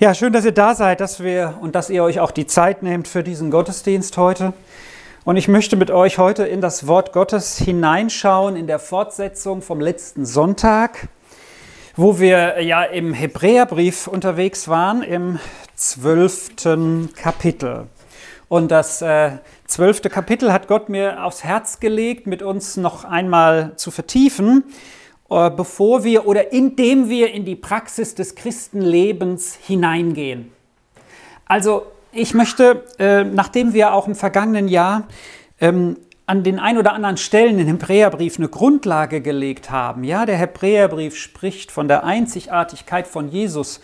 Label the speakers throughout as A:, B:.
A: Ja, schön, dass ihr da seid, dass wir und dass ihr euch auch die Zeit nehmt für diesen Gottesdienst heute. Und ich möchte mit euch heute in das Wort Gottes hineinschauen in der Fortsetzung vom letzten Sonntag, wo wir ja im Hebräerbrief unterwegs waren, im zwölften Kapitel. Und das äh, zwölfte Kapitel hat Gott mir aufs Herz gelegt, mit uns noch einmal zu vertiefen. Äh, bevor wir oder indem wir in die Praxis des Christenlebens hineingehen. Also ich möchte, äh, nachdem wir auch im vergangenen Jahr ähm, an den ein oder anderen Stellen im Hebräerbrief eine Grundlage gelegt haben, ja, der Hebräerbrief spricht von der Einzigartigkeit von Jesus,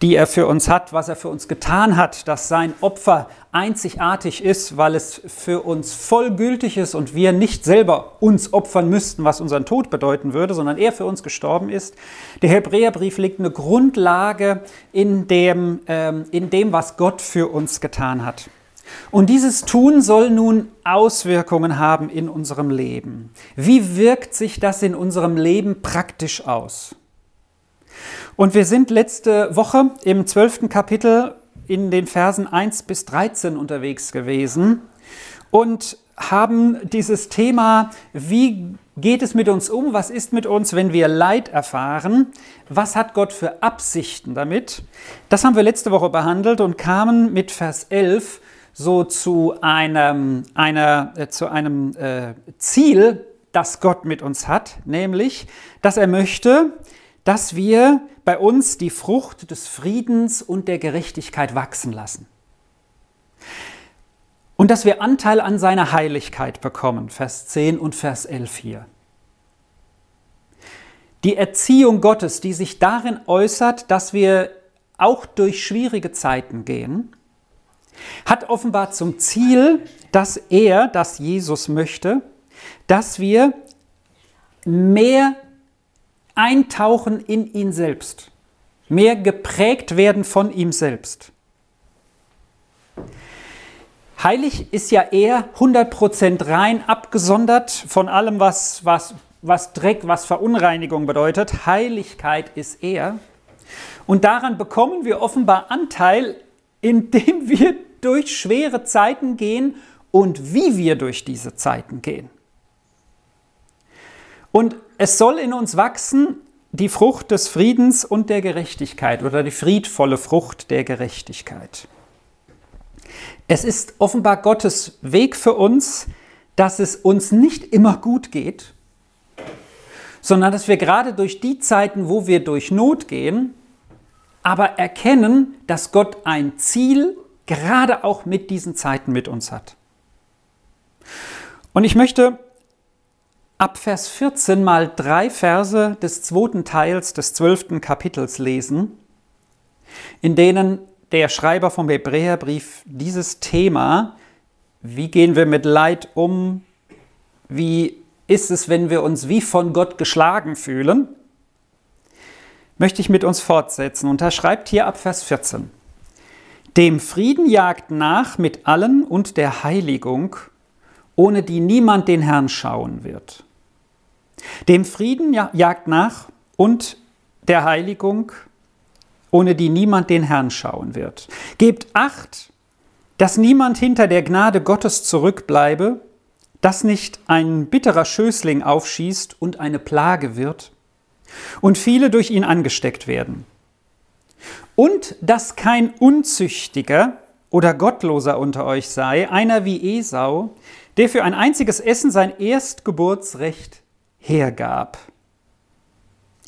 A: die er für uns hat, was er für uns getan hat, dass sein Opfer einzigartig ist, weil es für uns vollgültig ist und wir nicht selber uns opfern müssten, was unseren Tod bedeuten würde, sondern er für uns gestorben ist. Der Hebräerbrief legt eine Grundlage in dem, ähm, in dem, was Gott für uns getan hat. Und dieses Tun soll nun Auswirkungen haben in unserem Leben. Wie wirkt sich das in unserem Leben praktisch aus? Und wir sind letzte Woche im zwölften Kapitel in den Versen 1 bis 13 unterwegs gewesen und haben dieses Thema, wie geht es mit uns um, was ist mit uns, wenn wir Leid erfahren, was hat Gott für Absichten damit, das haben wir letzte Woche behandelt und kamen mit Vers 11 so zu einem, einer, äh, zu einem äh, Ziel, das Gott mit uns hat, nämlich, dass er möchte, dass wir bei uns die Frucht des Friedens und der Gerechtigkeit wachsen lassen. Und dass wir Anteil an seiner Heiligkeit bekommen, Vers 10 und Vers 11 hier. Die Erziehung Gottes, die sich darin äußert, dass wir auch durch schwierige Zeiten gehen, hat offenbar zum Ziel, dass er, dass Jesus möchte, dass wir mehr eintauchen in ihn selbst, mehr geprägt werden von ihm selbst. Heilig ist ja eher 100% rein, abgesondert von allem, was, was, was Dreck, was Verunreinigung bedeutet. Heiligkeit ist er. Und daran bekommen wir offenbar Anteil, indem wir durch schwere Zeiten gehen und wie wir durch diese Zeiten gehen. Und es soll in uns wachsen die Frucht des Friedens und der Gerechtigkeit oder die friedvolle Frucht der Gerechtigkeit. Es ist offenbar Gottes Weg für uns, dass es uns nicht immer gut geht, sondern dass wir gerade durch die Zeiten, wo wir durch Not gehen, aber erkennen, dass Gott ein Ziel gerade auch mit diesen Zeiten mit uns hat. Und ich möchte ab Vers 14 mal drei Verse des zweiten Teils des zwölften Kapitels lesen, in denen der Schreiber vom Hebräerbrief dieses Thema, wie gehen wir mit Leid um, wie ist es, wenn wir uns wie von Gott geschlagen fühlen, möchte ich mit uns fortsetzen. Und er schreibt hier ab Vers 14, dem Frieden jagt nach mit allen und der Heiligung, ohne die niemand den Herrn schauen wird dem Frieden jagt nach und der Heiligung, ohne die niemand den Herrn schauen wird. Gebt acht, dass niemand hinter der Gnade Gottes zurückbleibe, dass nicht ein bitterer Schößling aufschießt und eine Plage wird und viele durch ihn angesteckt werden. Und dass kein Unzüchtiger oder Gottloser unter euch sei, einer wie Esau, der für ein einziges Essen sein Erstgeburtsrecht hergab.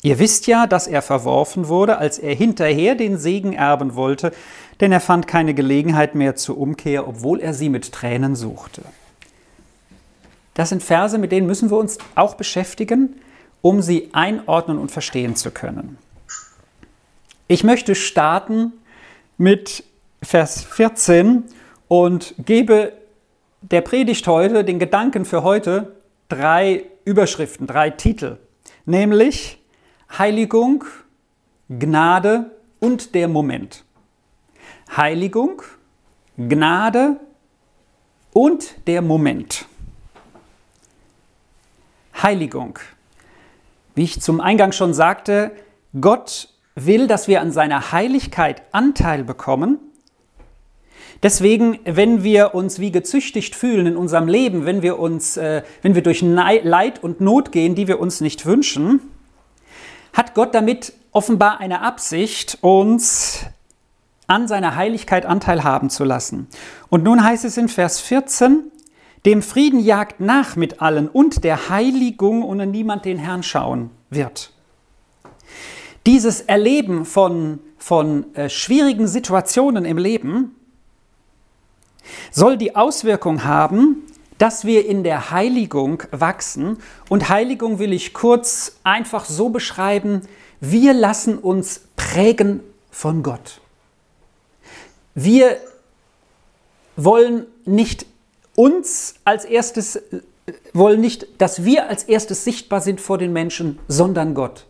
A: Ihr wisst ja, dass er verworfen wurde, als er hinterher den Segen erben wollte, denn er fand keine Gelegenheit mehr zur Umkehr, obwohl er sie mit Tränen suchte. Das sind Verse, mit denen müssen wir uns auch beschäftigen, um sie einordnen und verstehen zu können. Ich möchte starten mit Vers 14 und gebe der Predigt heute, den Gedanken für heute, drei Überschriften, drei Titel, nämlich Heiligung, Gnade und der Moment. Heiligung, Gnade und der Moment. Heiligung. Wie ich zum Eingang schon sagte, Gott will, dass wir an seiner Heiligkeit Anteil bekommen. Deswegen, wenn wir uns wie gezüchtigt fühlen in unserem Leben, wenn wir, uns, äh, wenn wir durch Leid und Not gehen, die wir uns nicht wünschen, hat Gott damit offenbar eine Absicht, uns an seiner Heiligkeit Anteil haben zu lassen. Und nun heißt es in Vers 14, dem Frieden jagt nach mit allen und der Heiligung, ohne niemand den Herrn schauen wird. Dieses Erleben von, von äh, schwierigen Situationen im Leben soll die Auswirkung haben, dass wir in der Heiligung wachsen. Und Heiligung will ich kurz einfach so beschreiben, wir lassen uns prägen von Gott. Wir wollen nicht uns als erstes, wollen nicht, dass wir als erstes sichtbar sind vor den Menschen, sondern Gott.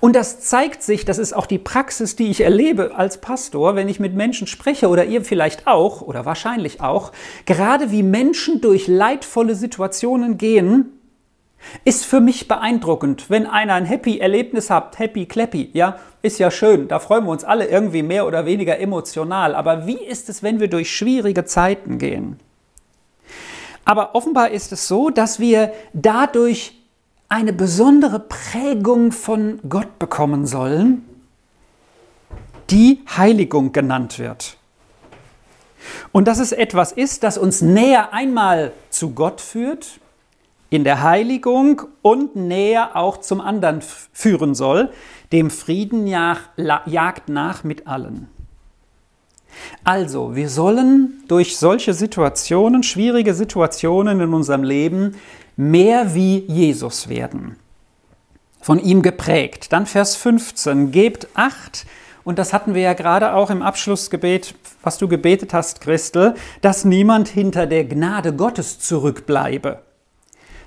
A: Und das zeigt sich, das ist auch die Praxis, die ich erlebe als Pastor, wenn ich mit Menschen spreche oder ihr vielleicht auch oder wahrscheinlich auch, gerade wie Menschen durch leidvolle Situationen gehen, ist für mich beeindruckend. Wenn einer ein Happy Erlebnis hat, Happy Clappy, ja, ist ja schön, da freuen wir uns alle irgendwie mehr oder weniger emotional. Aber wie ist es, wenn wir durch schwierige Zeiten gehen? Aber offenbar ist es so, dass wir dadurch eine besondere Prägung von Gott bekommen sollen, die Heiligung genannt wird. Und dass es etwas ist, das uns näher einmal zu Gott führt, in der Heiligung und näher auch zum anderen führen soll, dem Frieden jagt nach mit allen. Also, wir sollen durch solche Situationen, schwierige Situationen in unserem Leben, mehr wie Jesus werden. Von ihm geprägt. Dann Vers 15, gebt acht, und das hatten wir ja gerade auch im Abschlussgebet, was du gebetet hast, Christel, dass niemand hinter der Gnade Gottes zurückbleibe.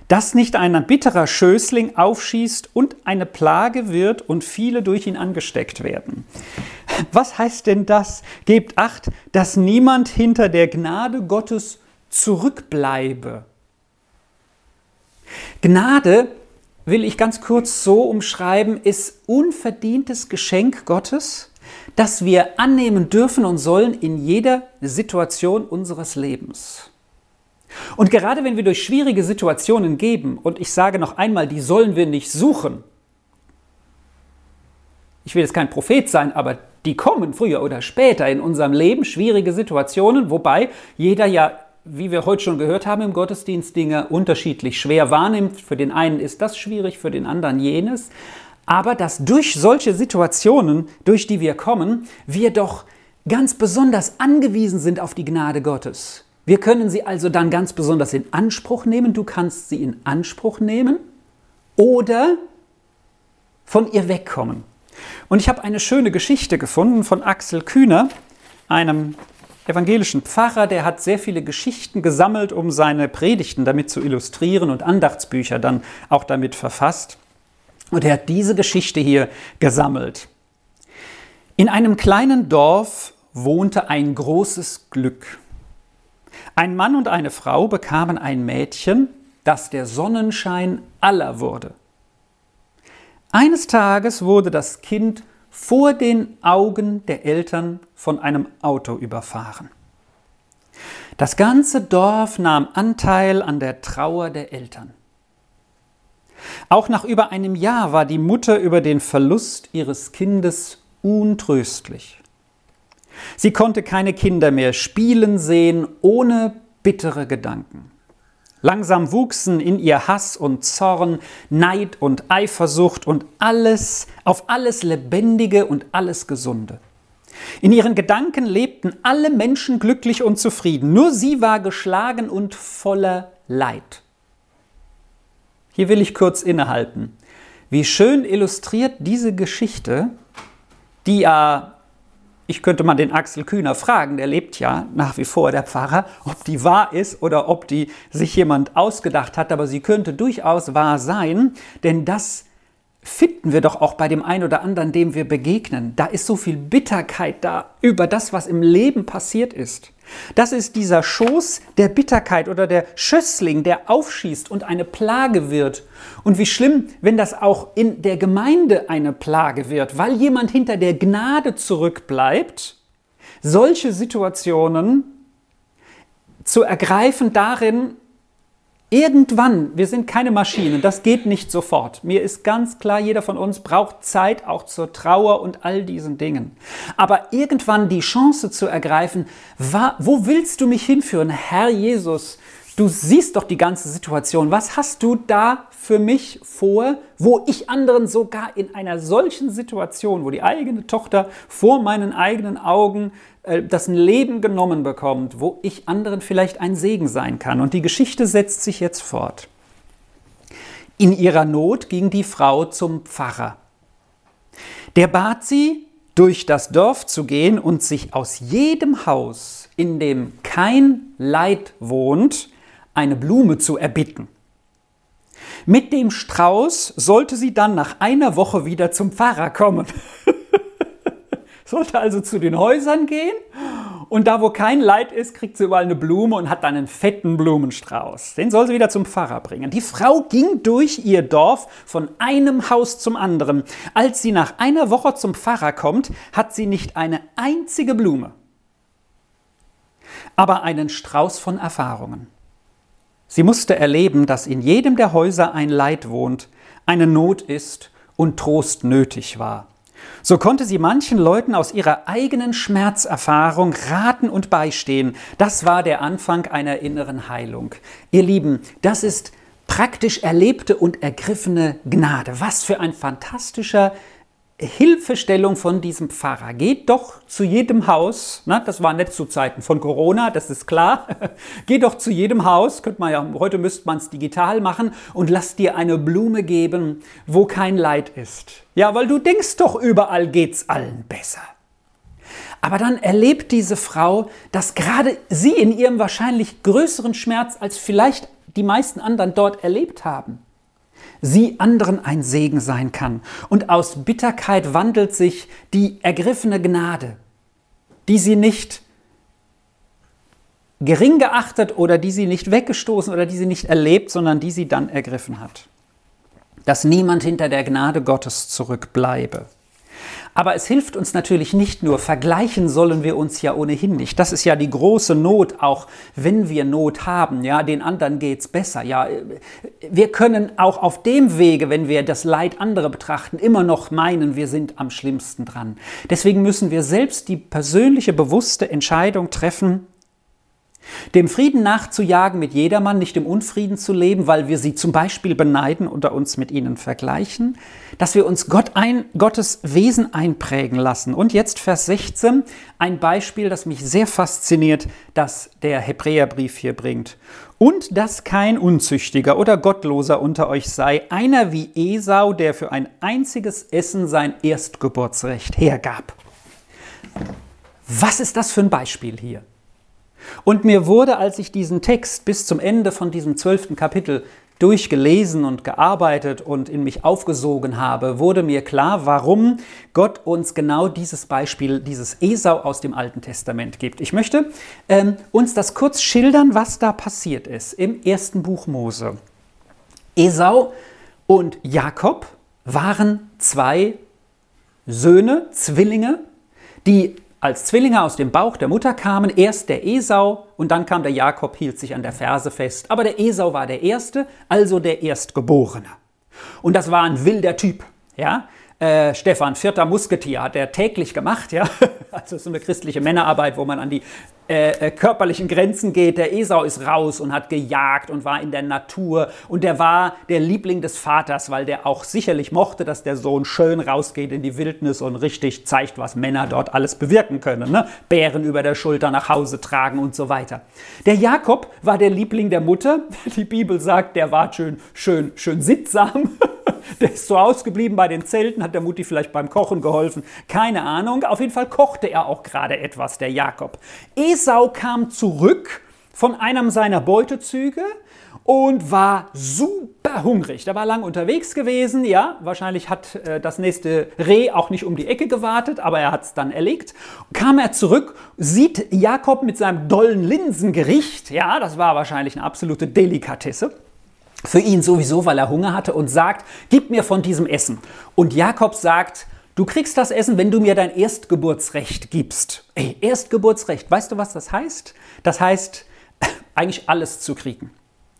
A: Dass nicht ein bitterer Schößling aufschießt und eine Plage wird und viele durch ihn angesteckt werden. Was heißt denn das? Gebt acht, dass niemand hinter der Gnade Gottes zurückbleibe. Gnade, will ich ganz kurz so umschreiben, ist unverdientes Geschenk Gottes, das wir annehmen dürfen und sollen in jeder Situation unseres Lebens. Und gerade wenn wir durch schwierige Situationen gehen, und ich sage noch einmal, die sollen wir nicht suchen, ich will jetzt kein Prophet sein, aber die kommen früher oder später in unserem Leben, schwierige Situationen, wobei jeder ja wie wir heute schon gehört haben im Gottesdienst, Dinge unterschiedlich schwer wahrnimmt. Für den einen ist das schwierig, für den anderen jenes. Aber dass durch solche Situationen, durch die wir kommen, wir doch ganz besonders angewiesen sind auf die Gnade Gottes. Wir können sie also dann ganz besonders in Anspruch nehmen. Du kannst sie in Anspruch nehmen oder von ihr wegkommen. Und ich habe eine schöne Geschichte gefunden von Axel Kühner, einem evangelischen Pfarrer, der hat sehr viele Geschichten gesammelt, um seine Predigten damit zu illustrieren und Andachtsbücher dann auch damit verfasst. Und er hat diese Geschichte hier gesammelt. In einem kleinen Dorf wohnte ein großes Glück. Ein Mann und eine Frau bekamen ein Mädchen, das der Sonnenschein aller wurde. Eines Tages wurde das Kind vor den Augen der Eltern von einem Auto überfahren. Das ganze Dorf nahm Anteil an der Trauer der Eltern. Auch nach über einem Jahr war die Mutter über den Verlust ihres Kindes untröstlich. Sie konnte keine Kinder mehr spielen sehen ohne bittere Gedanken. Langsam wuchsen in ihr Hass und Zorn, Neid und Eifersucht und alles, auf alles Lebendige und alles Gesunde. In ihren Gedanken lebten alle Menschen glücklich und zufrieden, nur sie war geschlagen und voller Leid. Hier will ich kurz innehalten. Wie schön illustriert diese Geschichte, die ja ich könnte mal den Axel Kühner fragen, der lebt ja nach wie vor, der Pfarrer, ob die wahr ist oder ob die sich jemand ausgedacht hat, aber sie könnte durchaus wahr sein, denn das finden wir doch auch bei dem einen oder anderen, dem wir begegnen. Da ist so viel Bitterkeit da über das, was im Leben passiert ist. Das ist dieser Schoß der Bitterkeit oder der Schössling, der aufschießt und eine Plage wird. Und wie schlimm, wenn das auch in der Gemeinde eine Plage wird, weil jemand hinter der Gnade zurückbleibt. Solche Situationen zu ergreifen darin, Irgendwann, wir sind keine Maschinen, das geht nicht sofort. Mir ist ganz klar, jeder von uns braucht Zeit auch zur Trauer und all diesen Dingen. Aber irgendwann die Chance zu ergreifen, wo willst du mich hinführen, Herr Jesus? Du siehst doch die ganze Situation. Was hast du da für mich vor, wo ich anderen sogar in einer solchen Situation, wo die eigene Tochter vor meinen eigenen Augen äh, das Leben genommen bekommt, wo ich anderen vielleicht ein Segen sein kann. Und die Geschichte setzt sich jetzt fort. In ihrer Not ging die Frau zum Pfarrer. Der bat sie, durch das Dorf zu gehen und sich aus jedem Haus, in dem kein Leid wohnt, eine Blume zu erbitten. Mit dem Strauß sollte sie dann nach einer Woche wieder zum Pfarrer kommen. Sollte also zu den Häusern gehen und da, wo kein Leid ist, kriegt sie überall eine Blume und hat dann einen fetten Blumenstrauß. Den soll sie wieder zum Pfarrer bringen. Die Frau ging durch ihr Dorf von einem Haus zum anderen. Als sie nach einer Woche zum Pfarrer kommt, hat sie nicht eine einzige Blume, aber einen Strauß von Erfahrungen. Sie musste erleben, dass in jedem der Häuser ein Leid wohnt, eine Not ist und Trost nötig war. So konnte sie manchen Leuten aus ihrer eigenen Schmerzerfahrung raten und beistehen. Das war der Anfang einer inneren Heilung. Ihr Lieben, das ist praktisch erlebte und ergriffene Gnade. Was für ein fantastischer Hilfestellung von diesem Pfarrer. Geht doch zu jedem Haus, ne, das war nicht zu Zeiten von Corona, das ist klar. Geht doch zu jedem Haus, könnte man ja, heute müsste man es digital machen und lass dir eine Blume geben, wo kein Leid ist. Ja, weil du denkst doch, überall geht's allen besser. Aber dann erlebt diese Frau, dass gerade sie in ihrem wahrscheinlich größeren Schmerz als vielleicht die meisten anderen dort erlebt haben sie anderen ein Segen sein kann. Und aus Bitterkeit wandelt sich die ergriffene Gnade, die sie nicht gering geachtet oder die sie nicht weggestoßen oder die sie nicht erlebt, sondern die sie dann ergriffen hat. Dass niemand hinter der Gnade Gottes zurückbleibe. Aber es hilft uns natürlich nicht nur, vergleichen sollen wir uns ja ohnehin nicht. Das ist ja die große Not, auch wenn wir Not haben. Ja, den anderen geht's besser. Ja, wir können auch auf dem Wege, wenn wir das Leid anderer betrachten, immer noch meinen, wir sind am schlimmsten dran. Deswegen müssen wir selbst die persönliche, bewusste Entscheidung treffen, dem Frieden nachzujagen mit jedermann, nicht im Unfrieden zu leben, weil wir sie zum Beispiel beneiden oder uns mit ihnen vergleichen, dass wir uns Gott ein, Gottes Wesen einprägen lassen. Und jetzt Vers 16, ein Beispiel, das mich sehr fasziniert, das der Hebräerbrief hier bringt. Und dass kein Unzüchtiger oder Gottloser unter euch sei, einer wie Esau, der für ein einziges Essen sein Erstgeburtsrecht hergab. Was ist das für ein Beispiel hier? Und mir wurde, als ich diesen Text bis zum Ende von diesem zwölften Kapitel durchgelesen und gearbeitet und in mich aufgesogen habe, wurde mir klar, warum Gott uns genau dieses Beispiel, dieses Esau aus dem Alten Testament gibt. Ich möchte ähm, uns das kurz schildern, was da passiert ist im ersten Buch Mose. Esau und Jakob waren zwei Söhne, Zwillinge, die als Zwillinge aus dem Bauch der Mutter kamen, erst der Esau und dann kam der Jakob, hielt sich an der Ferse fest. Aber der Esau war der Erste, also der Erstgeborene. Und das war ein wilder Typ. Ja? Äh, Stefan, vierter Musketier, hat er täglich gemacht. Ja? Also so eine christliche Männerarbeit, wo man an die äh, äh, körperlichen Grenzen geht. Der Esau ist raus und hat gejagt und war in der Natur. Und der war der Liebling des Vaters, weil der auch sicherlich mochte, dass der Sohn schön rausgeht in die Wildnis und richtig zeigt, was Männer dort alles bewirken können. Ne? Bären über der Schulter nach Hause tragen und so weiter. Der Jakob war der Liebling der Mutter. Die Bibel sagt, der war schön, schön, schön sittsam. Der ist so ausgeblieben bei den Zelten, hat der Mutti vielleicht beim Kochen geholfen. Keine Ahnung. Auf jeden Fall kochte er auch gerade etwas, der Jakob. Esau kam zurück von einem seiner Beutezüge und war super hungrig. Der war lang unterwegs gewesen, ja, wahrscheinlich hat äh, das nächste Reh auch nicht um die Ecke gewartet, aber er hat es dann erlegt. Kam er zurück, sieht Jakob mit seinem dollen Linsengericht, ja, das war wahrscheinlich eine absolute Delikatesse. Für ihn sowieso, weil er Hunger hatte und sagt, gib mir von diesem Essen. Und Jakob sagt, du kriegst das Essen, wenn du mir dein Erstgeburtsrecht gibst. Ey, Erstgeburtsrecht, weißt du, was das heißt? Das heißt, eigentlich alles zu kriegen.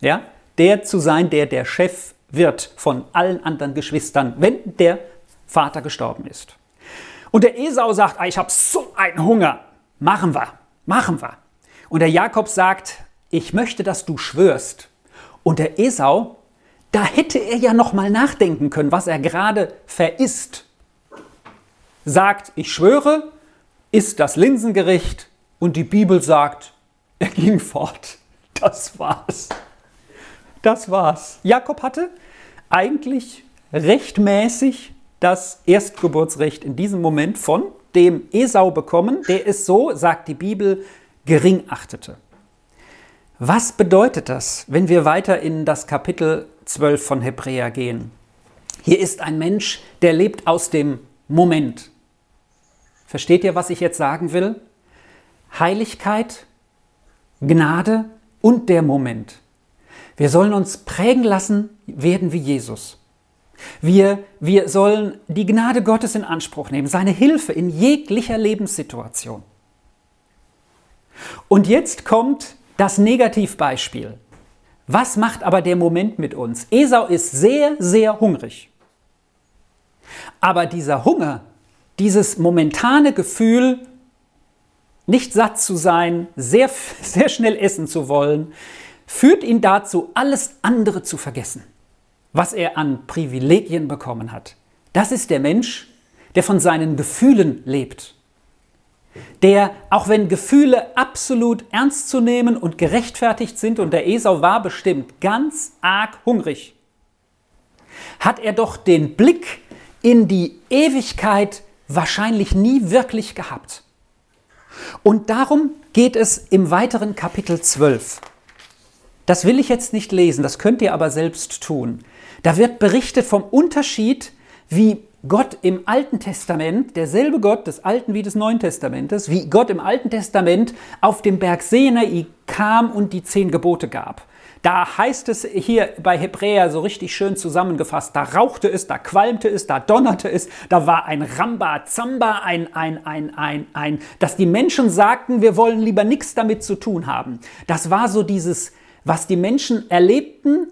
A: Ja? Der zu sein, der der Chef wird von allen anderen Geschwistern, wenn der Vater gestorben ist. Und der Esau sagt, ah, ich habe so einen Hunger. Machen wir, machen wir. Und der Jakob sagt, ich möchte, dass du schwörst. Und der Esau, da hätte er ja noch mal nachdenken können, was er gerade verisst. Sagt, ich schwöre, ist das Linsengericht und die Bibel sagt, er ging fort. Das war's. Das war's. Jakob hatte eigentlich rechtmäßig das Erstgeburtsrecht in diesem Moment von dem Esau bekommen, der es so, sagt die Bibel, gering achtete. Was bedeutet das, wenn wir weiter in das Kapitel 12 von Hebräer gehen? Hier ist ein Mensch, der lebt aus dem Moment. Versteht ihr, was ich jetzt sagen will? Heiligkeit, Gnade und der Moment. Wir sollen uns prägen lassen, werden wie Jesus. Wir, wir sollen die Gnade Gottes in Anspruch nehmen, seine Hilfe in jeglicher Lebenssituation. Und jetzt kommt das Negativbeispiel. Was macht aber der Moment mit uns? Esau ist sehr, sehr hungrig. Aber dieser Hunger, dieses momentane Gefühl, nicht satt zu sein, sehr, sehr schnell essen zu wollen, führt ihn dazu, alles andere zu vergessen, was er an Privilegien bekommen hat. Das ist der Mensch, der von seinen Gefühlen lebt. Der, auch wenn Gefühle absolut ernst zu nehmen und gerechtfertigt sind, und der Esau war bestimmt ganz arg hungrig, hat er doch den Blick in die Ewigkeit wahrscheinlich nie wirklich gehabt. Und darum geht es im weiteren Kapitel 12. Das will ich jetzt nicht lesen, das könnt ihr aber selbst tun. Da wird berichtet vom Unterschied, wie Gott im Alten Testament, derselbe Gott des Alten wie des Neuen Testamentes, wie Gott im Alten Testament auf dem Berg Sinai kam und die zehn Gebote gab. Da heißt es hier bei Hebräer so richtig schön zusammengefasst, da rauchte es, da qualmte es, da donnerte es, da war ein Rambazamba, ein, ein, ein, ein, ein, dass die Menschen sagten, wir wollen lieber nichts damit zu tun haben. Das war so dieses, was die Menschen erlebten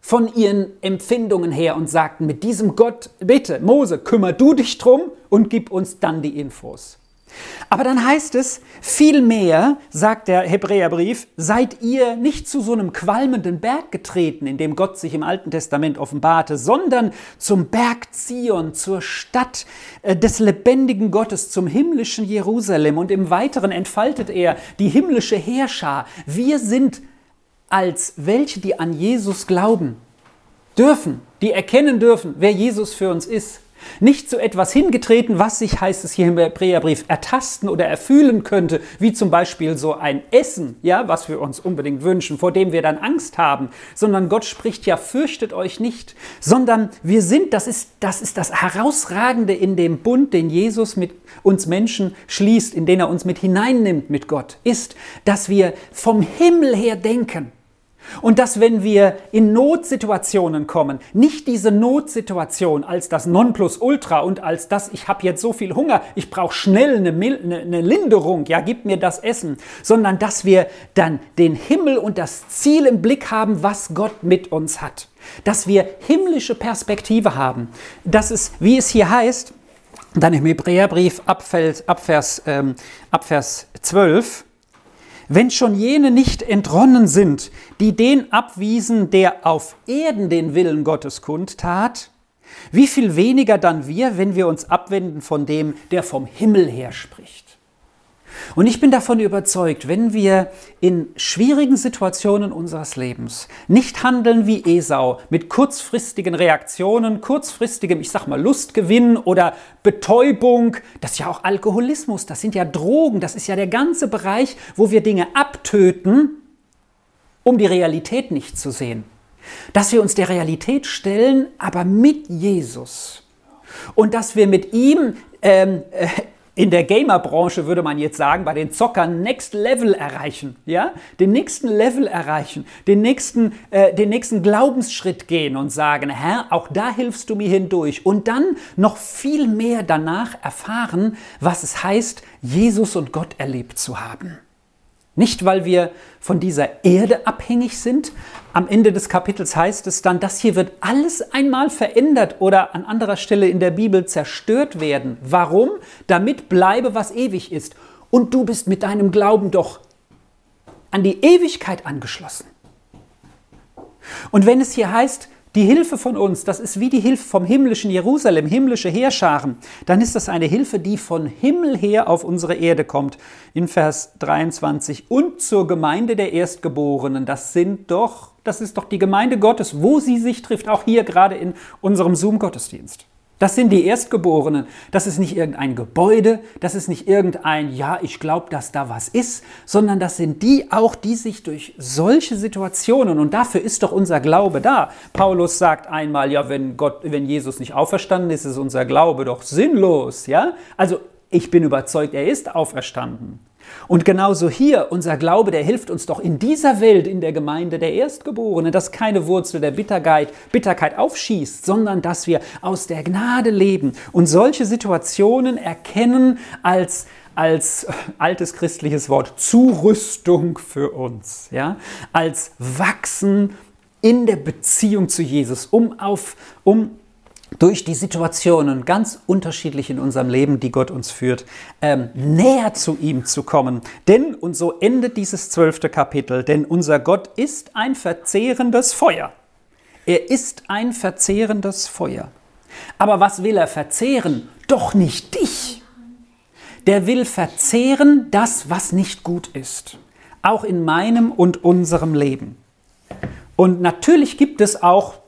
A: von ihren Empfindungen her und sagten, mit diesem Gott, bitte, Mose, kümmer du dich drum und gib uns dann die Infos. Aber dann heißt es, vielmehr, sagt der Hebräerbrief, seid ihr nicht zu so einem qualmenden Berg getreten, in dem Gott sich im Alten Testament offenbarte, sondern zum Berg Zion, zur Stadt äh, des lebendigen Gottes, zum himmlischen Jerusalem. Und im Weiteren entfaltet er die himmlische Heerschar. Wir sind als welche, die an Jesus glauben, dürfen, die erkennen dürfen, wer Jesus für uns ist. Nicht zu etwas hingetreten, was sich, heißt es hier im Hebräerbrief, ertasten oder erfühlen könnte, wie zum Beispiel so ein Essen, ja, was wir uns unbedingt wünschen, vor dem wir dann Angst haben, sondern Gott spricht ja, fürchtet euch nicht, sondern wir sind, das ist, das ist das Herausragende in dem Bund, den Jesus mit uns Menschen schließt, in den er uns mit hineinnimmt mit Gott, ist, dass wir vom Himmel her denken. Und dass wenn wir in Notsituationen kommen, nicht diese Notsituation als das Nonplusultra und als das, ich habe jetzt so viel Hunger, ich brauche schnell eine, eine, Linderung, ja, gib mir das Essen, sondern dass wir dann den Himmel und das Ziel im Blick haben, was Gott mit uns hat. Dass wir himmlische Perspektive haben. Das ist, wie es hier heißt, dann im Hebräerbrief ab, Vers, ähm, ab Vers 12, wenn schon jene nicht entronnen sind, die den abwiesen, der auf Erden den Willen Gottes kundtat, wie viel weniger dann wir, wenn wir uns abwenden von dem, der vom Himmel her spricht. Und ich bin davon überzeugt, wenn wir in schwierigen Situationen unseres Lebens nicht handeln wie Esau mit kurzfristigen Reaktionen, kurzfristigem, ich sag mal, Lustgewinn oder Betäubung, das ist ja auch Alkoholismus, das sind ja Drogen, das ist ja der ganze Bereich, wo wir Dinge abtöten, um die Realität nicht zu sehen. Dass wir uns der Realität stellen, aber mit Jesus. Und dass wir mit ihm ähm, äh, in der Gamer-Branche würde man jetzt sagen, bei den Zockern Next Level erreichen, ja, den nächsten Level erreichen, den nächsten, äh, den nächsten Glaubensschritt gehen und sagen, Herr, auch da hilfst du mir hindurch und dann noch viel mehr danach erfahren, was es heißt, Jesus und Gott erlebt zu haben. Nicht, weil wir von dieser Erde abhängig sind. Am Ende des Kapitels heißt es dann, das hier wird alles einmal verändert oder an anderer Stelle in der Bibel zerstört werden. Warum? Damit bleibe, was ewig ist. Und du bist mit deinem Glauben doch an die Ewigkeit angeschlossen. Und wenn es hier heißt, die Hilfe von uns, das ist wie die Hilfe vom himmlischen Jerusalem, himmlische Heerscharen, dann ist das eine Hilfe, die von Himmel her auf unsere Erde kommt. In Vers 23 und zur Gemeinde der Erstgeborenen, das sind doch, das ist doch die Gemeinde Gottes, wo sie sich trifft, auch hier gerade in unserem Zoom-Gottesdienst. Das sind die Erstgeborenen. Das ist nicht irgendein Gebäude, das ist nicht irgendein, ja, ich glaube, dass da was ist, sondern das sind die auch, die sich durch solche Situationen, und dafür ist doch unser Glaube da. Paulus sagt einmal, ja, wenn Gott, wenn Jesus nicht auferstanden ist, ist unser Glaube doch sinnlos, ja? Also, ich bin überzeugt, er ist auferstanden. Und genauso hier, unser Glaube, der hilft uns doch in dieser Welt, in der Gemeinde der Erstgeborenen, dass keine Wurzel der Bitterkeit, Bitterkeit aufschießt, sondern dass wir aus der Gnade leben und solche Situationen erkennen als als altes christliches Wort Zurüstung für uns, ja, als Wachsen in der Beziehung zu Jesus, um auf um durch die Situationen ganz unterschiedlich in unserem Leben, die Gott uns führt, ähm, näher zu ihm zu kommen. Denn, und so endet dieses zwölfte Kapitel, denn unser Gott ist ein verzehrendes Feuer. Er ist ein verzehrendes Feuer. Aber was will er verzehren? Doch nicht dich. Der will verzehren das, was nicht gut ist. Auch in meinem und unserem Leben. Und natürlich gibt es auch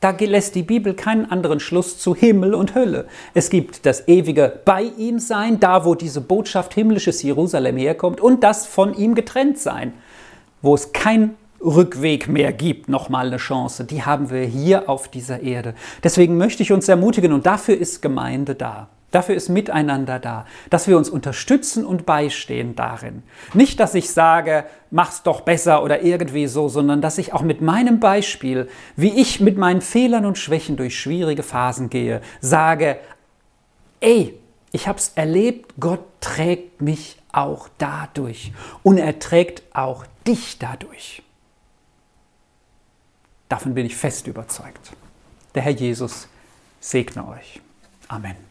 A: da lässt die Bibel keinen anderen Schluss zu Himmel und Hölle. Es gibt das ewige bei ihm sein, da wo diese Botschaft himmlisches Jerusalem herkommt, und das von ihm getrennt sein, wo es kein Rückweg mehr gibt, nochmal eine Chance. Die haben wir hier auf dieser Erde. Deswegen möchte ich uns ermutigen, und dafür ist Gemeinde da. Dafür ist Miteinander da, dass wir uns unterstützen und beistehen darin. Nicht, dass ich sage, mach's doch besser oder irgendwie so, sondern dass ich auch mit meinem Beispiel, wie ich mit meinen Fehlern und Schwächen durch schwierige Phasen gehe, sage, ey, ich hab's erlebt, Gott trägt mich auch dadurch und er trägt auch dich dadurch. Davon bin ich fest überzeugt. Der Herr Jesus segne euch. Amen.